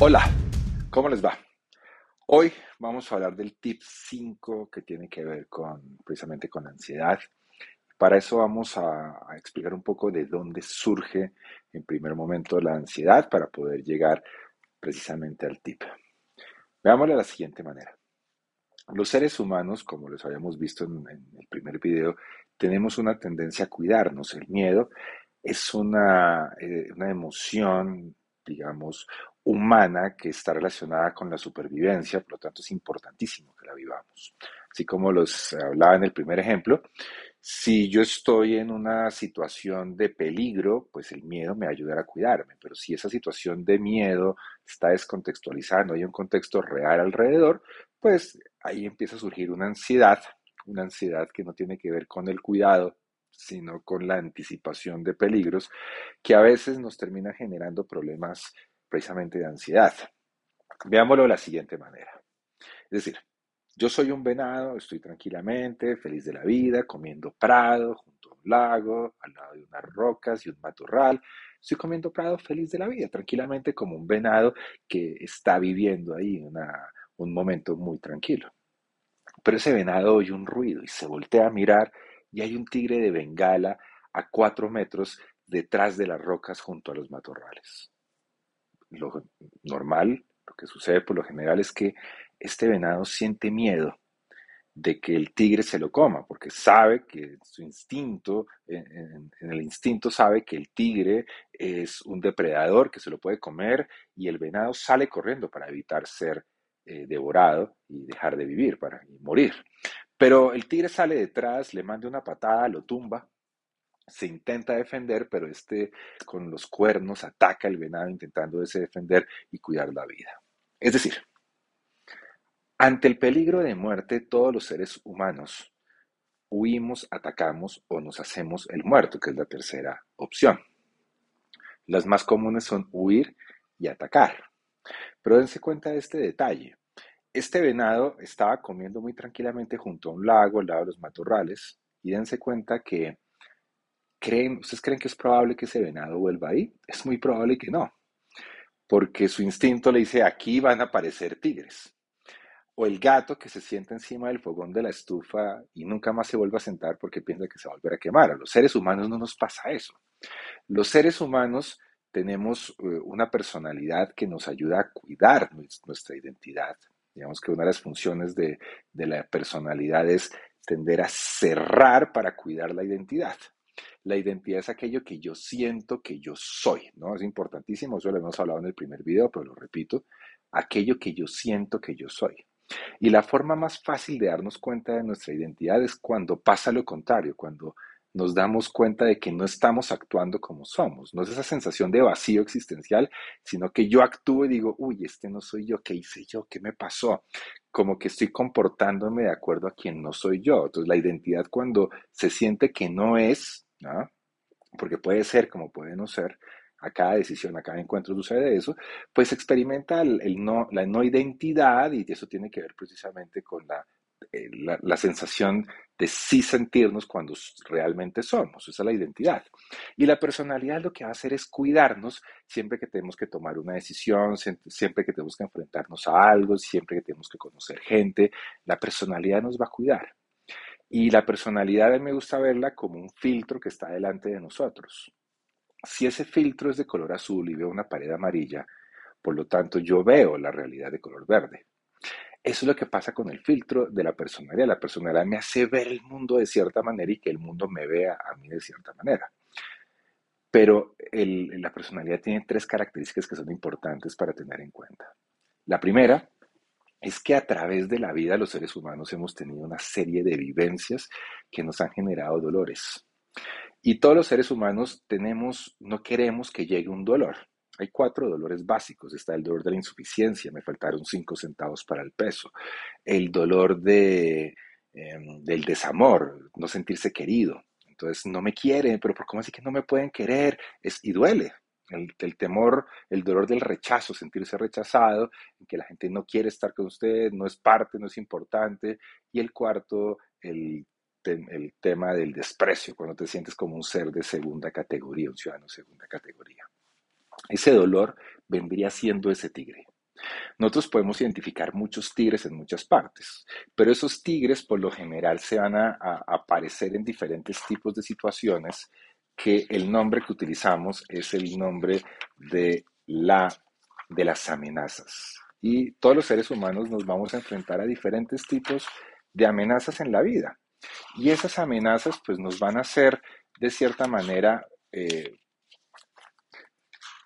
Hola, ¿cómo les va? Hoy vamos a hablar del tip 5 que tiene que ver con precisamente con ansiedad. Para eso vamos a, explicar un poco de dónde surge en primer momento la ansiedad para poder llegar precisamente al tip. Veámoslo de la siguiente manera. Los seres humanos, como les habíamos visto en, el primer video, tenemos una tendencia a cuidarnos. El miedo es una, eh, una emoción digamos, humana que está relacionada con la supervivencia, por lo tanto es importantísimo que la vivamos. Así como los hablaba en el primer ejemplo, si yo estoy en una situación de peligro, pues el miedo me ayudará a cuidarme, pero si esa situación de miedo está descontextualizando, hay un contexto real alrededor, pues ahí empieza a surgir una ansiedad, una ansiedad que no tiene que ver con el cuidado, sino con la anticipación de peligros, que a veces nos termina generando problemas precisamente de ansiedad. Veámoslo de la siguiente manera. Es decir, yo soy un venado, estoy tranquilamente, feliz de la vida, comiendo prado junto a un lago, al lado de unas rocas y un matorral. Estoy comiendo prado feliz de la vida, tranquilamente como un venado que está viviendo ahí un momento muy tranquilo. Pero ese venado oye un ruido y se voltea a mirar y hay un tigre de Bengala a cuatro metros detrás de las rocas junto a los matorrales. Lo normal, lo que sucede por lo general es que este venado siente miedo de que el tigre se lo coma, porque sabe que su instinto, en, el instinto sabe que el tigre es un depredador que se lo puede comer y el venado sale corriendo para evitar ser eh, devorado y dejar de vivir, para morir. Pero el tigre sale detrás, le manda una patada, lo tumba, se intenta defender, pero este con los cuernos ataca al venado intentando defender y cuidar la vida. Es decir, ante el peligro de muerte, todos los seres humanos huimos, atacamos o nos hacemos el muerto, que es la tercera opción. Las más comunes son huir y atacar. Pero dense cuenta de este detalle. Este venado estaba comiendo muy tranquilamente junto a un lago, al lado de los matorrales, y dense cuenta que creen, ¿ustedes creen que es probable que ese venado vuelva ahí? Es muy probable que no, porque su instinto le dice, aquí van a aparecer tigres. O el gato que se sienta encima del fogón de la estufa y nunca más se vuelve a sentar porque piensa que se va a volver a quemar. A los seres humanos no nos pasa eso. Los seres humanos tenemos eh, una personalidad que nos ayuda a cuidar nuestra identidad, Digamos que una de las funciones de, la personalidad es tender a cerrar para cuidar la identidad. La identidad es aquello que yo siento que yo soy, ¿no? Es importantísimo, eso lo hemos hablado en el primer video, pero lo repito, aquello que yo siento que yo soy. Y la forma más fácil de darnos cuenta de nuestra identidad es cuando pasa lo contrario, cuando nos damos cuenta de que no estamos actuando como somos. No es esa sensación de vacío existencial, sino que yo actúo y digo, uy, este no soy yo, ¿qué hice yo? ¿Qué me pasó? Como que estoy comportándome de acuerdo a quien no soy yo. Entonces la identidad cuando se siente que no es, porque puede ser como puede no ser, a cada decisión, a cada encuentro sucede eso, pues experimenta el, no, la no identidad y eso tiene que ver precisamente con la eh, la, sensación de sí sentirnos cuando realmente somos. Esa es la identidad. Y la personalidad lo que va a hacer es cuidarnos siempre que tenemos que tomar una decisión, siempre que tenemos que enfrentarnos a algo, siempre que tenemos que conocer gente. La personalidad nos va a cuidar. Y la personalidad a mí me gusta verla como un filtro que está delante de nosotros. Si ese filtro es de color azul y veo una pared amarilla, por lo tanto yo veo la realidad de color verde. Eso es lo que pasa con el filtro de la personalidad. La personalidad me hace ver el mundo de cierta manera y que el mundo me vea a mí de cierta manera. Pero la personalidad tiene tres características que son importantes para tener en cuenta. La primera es que a través de la vida los seres humanos hemos tenido una serie de vivencias que nos han generado dolores. Y todos los seres humanos tenemos, no queremos que llegue un dolor. Hay cuatro dolores básicos. Está el dolor de la insuficiencia, me faltaron cinco centavos para el peso. El dolor de, em, del desamor, no sentirse querido. Entonces, no me quieren, pero ¿por cómo así que no me pueden querer? Es, y duele. El, el, temor, el dolor del rechazo, sentirse rechazado, que la gente no quiere estar con usted, no es parte, no es importante. Y el cuarto, el el tema del desprecio, cuando te sientes como un ser de segunda categoría, un ciudadano de segunda categoría. Ese dolor vendría siendo ese tigre. Nosotros podemos identificar muchos tigres en muchas partes, pero esos tigres por lo general se van a, aparecer en diferentes tipos de situaciones que el nombre que utilizamos es el nombre de, la, de las amenazas. Y todos los seres humanos nos vamos a enfrentar a diferentes tipos de amenazas en la vida. Y esas amenazas pues nos van a hacer de cierta manera eh,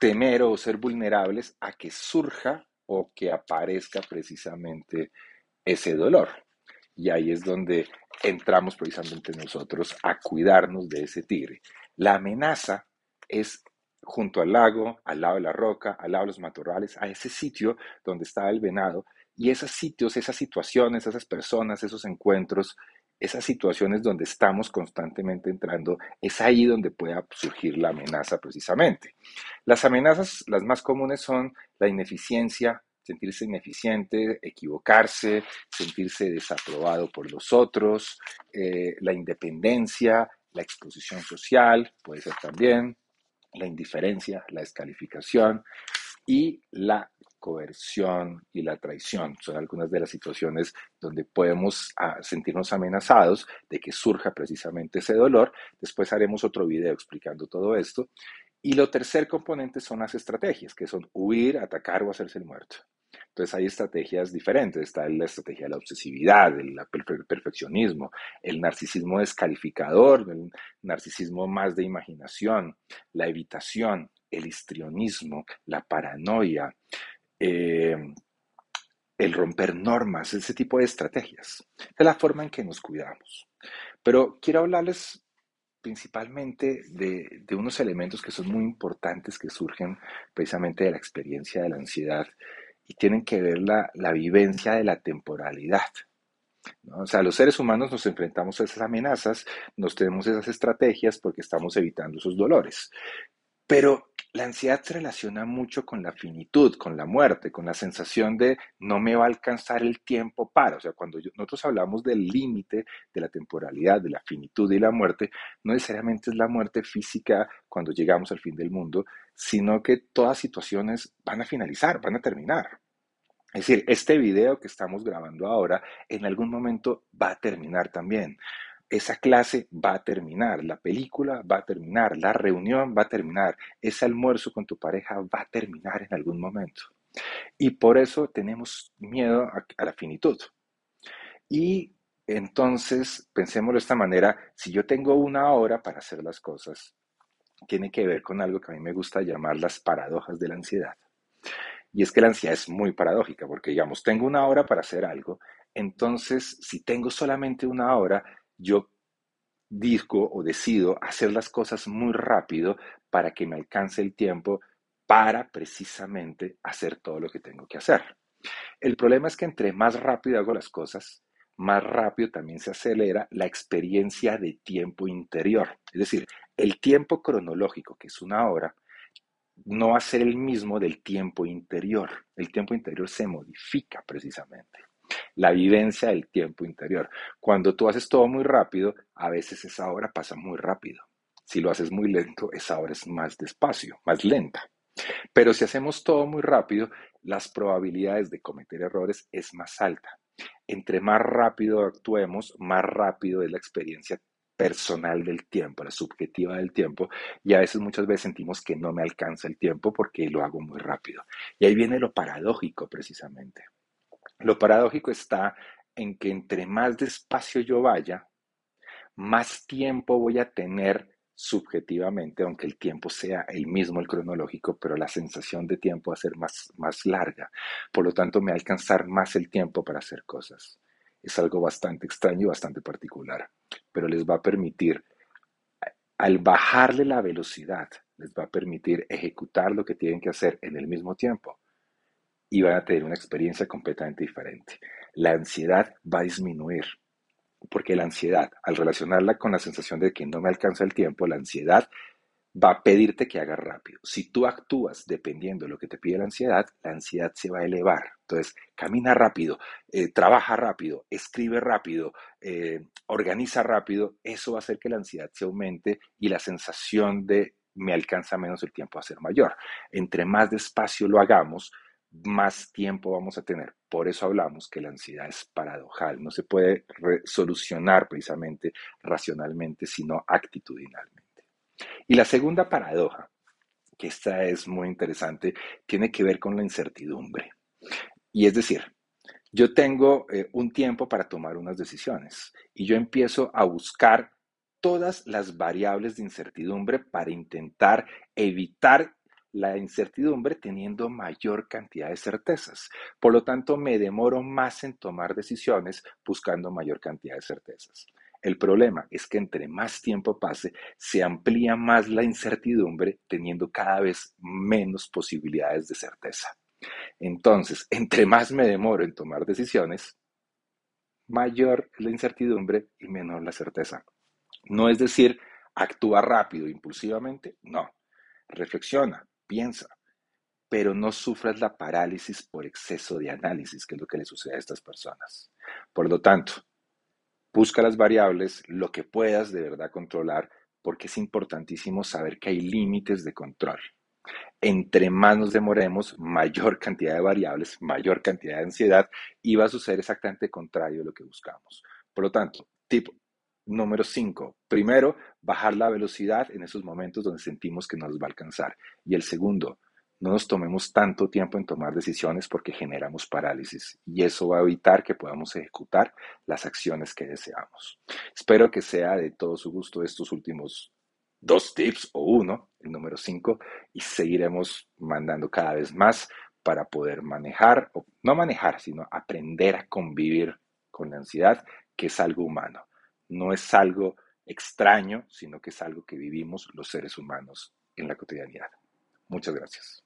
temer o ser vulnerables a que surja o que aparezca precisamente ese dolor. Y ahí es donde entramos precisamente nosotros a cuidarnos de ese tigre. La amenaza es junto al lago, al lado de la roca, al lado de los matorrales, a ese sitio donde está el venado. Y esos sitios, esas situaciones, esas personas, esos encuentros esas situaciones donde estamos constantemente entrando, es ahí donde pueda surgir la amenaza precisamente. Las amenazas, las más comunes son la ineficiencia, sentirse ineficiente, equivocarse, sentirse desaprobado por los otros, eh, la independencia, la exposición social, puede ser también, la indiferencia, la descalificación y la coerción y la traición. Son algunas de las situaciones donde podemos ah, sentirnos amenazados de que surja precisamente ese dolor. Después haremos otro video explicando todo esto. Y lo tercer componente son las estrategias, que son huir, atacar o hacerse el muerto. Entonces hay estrategias diferentes. Está la estrategia de la obsesividad, el perfeccionismo, el narcisismo descalificador, el narcisismo más de imaginación, la evitación, el histrionismo, la paranoia, eh, el romper normas, ese tipo de estrategias. Es la forma en que nos cuidamos. Pero quiero hablarles principalmente de, unos elementos que son muy importantes que surgen precisamente de la experiencia de la ansiedad y tienen que ver la, la vivencia de la temporalidad. O sea, los seres humanos nos enfrentamos a esas amenazas, nos tenemos esas estrategias porque estamos evitando esos dolores. Pero la ansiedad se relaciona mucho con la finitud, con la muerte, con la sensación de no me va a alcanzar el tiempo para. O sea, cuando nosotros hablamos del límite de la temporalidad, de la finitud y la muerte, no necesariamente es la muerte física cuando llegamos al fin del mundo, sino que todas situaciones van a finalizar, van a terminar. Es decir, este video que estamos grabando ahora en algún momento va a terminar también esa clase va a terminar, la película va a terminar, la reunión va a terminar, ese almuerzo con tu pareja va a terminar en algún momento. Y por eso tenemos miedo a, la finitud. Y entonces, pensémoslo de esta manera, si yo tengo una hora para hacer las cosas, tiene que ver con algo que a mí me gusta llamar las paradojas de la ansiedad. Y es que la ansiedad es muy paradójica, porque digamos, tengo una hora para hacer algo, entonces si tengo solamente una hora, yo disco o decido hacer las cosas muy rápido para que me alcance el tiempo para precisamente hacer todo lo que tengo que hacer. El problema es que entre más rápido hago las cosas, más rápido también se acelera la experiencia de tiempo interior. Es decir, el tiempo cronológico, que es una hora, no va a ser el mismo del tiempo interior. El tiempo interior se modifica precisamente la vivencia del tiempo interior. Cuando tú haces todo muy rápido, a veces esa hora pasa muy rápido. Si lo haces muy lento, esa hora es más despacio, más lenta. Pero si hacemos todo muy rápido, las probabilidades de cometer errores es más alta. Entre más rápido actuemos, más rápido es la experiencia personal del tiempo, la subjetiva del tiempo, y a veces muchas veces sentimos que no me alcanza el tiempo porque lo hago muy rápido. Y ahí viene lo paradójico precisamente. Lo paradójico está en que entre más despacio yo vaya, más tiempo voy a tener subjetivamente, aunque el tiempo sea el mismo, el cronológico, pero la sensación de tiempo va a ser más, más larga. Por lo tanto, me va a alcanzar más el tiempo para hacer cosas. Es algo bastante extraño y bastante particular, pero les va a permitir, al bajarle la velocidad les va a permitir ejecutar lo que tienen que hacer en el mismo tiempo y van a tener una experiencia completamente diferente. La ansiedad va a disminuir, porque la ansiedad, al relacionarla con la sensación de que no me alcanza el tiempo, la ansiedad va a pedirte que hagas rápido. Si tú actúas dependiendo de lo que te pide la ansiedad, la ansiedad se va a elevar. Entonces, camina rápido, eh, trabaja rápido, escribe rápido, eh, organiza rápido. Eso va a hacer que la ansiedad se aumente y la sensación de me alcanza menos el tiempo a ser mayor. Entre más despacio lo hagamos, más tiempo vamos a tener. Por eso hablamos que la ansiedad es paradojal, no se puede solucionar precisamente racionalmente, sino actitudinalmente. Y la segunda paradoja, que esta es muy interesante, tiene que ver con la incertidumbre. Y es decir, yo tengo eh, un tiempo para tomar unas decisiones y yo empiezo a buscar todas las variables de incertidumbre para intentar evitar la incertidumbre teniendo mayor cantidad de certezas. Por lo tanto, me demoro más en tomar decisiones buscando mayor cantidad de certezas. El problema es que entre más tiempo pase, se amplía más la incertidumbre, teniendo cada vez menos posibilidades de certeza. Entonces, entre más me demoro en tomar decisiones, mayor es la incertidumbre y menor la certeza. No es decir, actúa rápido, impulsivamente, no. Reflexiona, piensa, pero no sufras la parálisis por exceso de análisis, que es lo que le sucede a estas personas. Por lo tanto, Busca las variables, lo que puedas de verdad controlar, porque es importantísimo saber que hay límites de control. Entre más nos demoremos, mayor cantidad de variables, mayor cantidad de ansiedad y va a suceder exactamente contrario a lo que buscamos. Por lo tanto, tip número 5. Primero, bajar la velocidad en esos momentos donde sentimos que no nos va a alcanzar. Y el segundo, no nos tomemos tanto tiempo en tomar decisiones porque generamos parálisis y eso va a evitar que podamos ejecutar las acciones que deseamos. Espero que sea de todo su gusto estos últimos dos tips o uno, el número cinco, y seguiremos mandando cada vez más para poder manejar, o no manejar, sino aprender a convivir con la ansiedad, que es algo humano. No es algo extraño, sino que es algo que vivimos los seres humanos en la cotidianidad. Muchas gracias.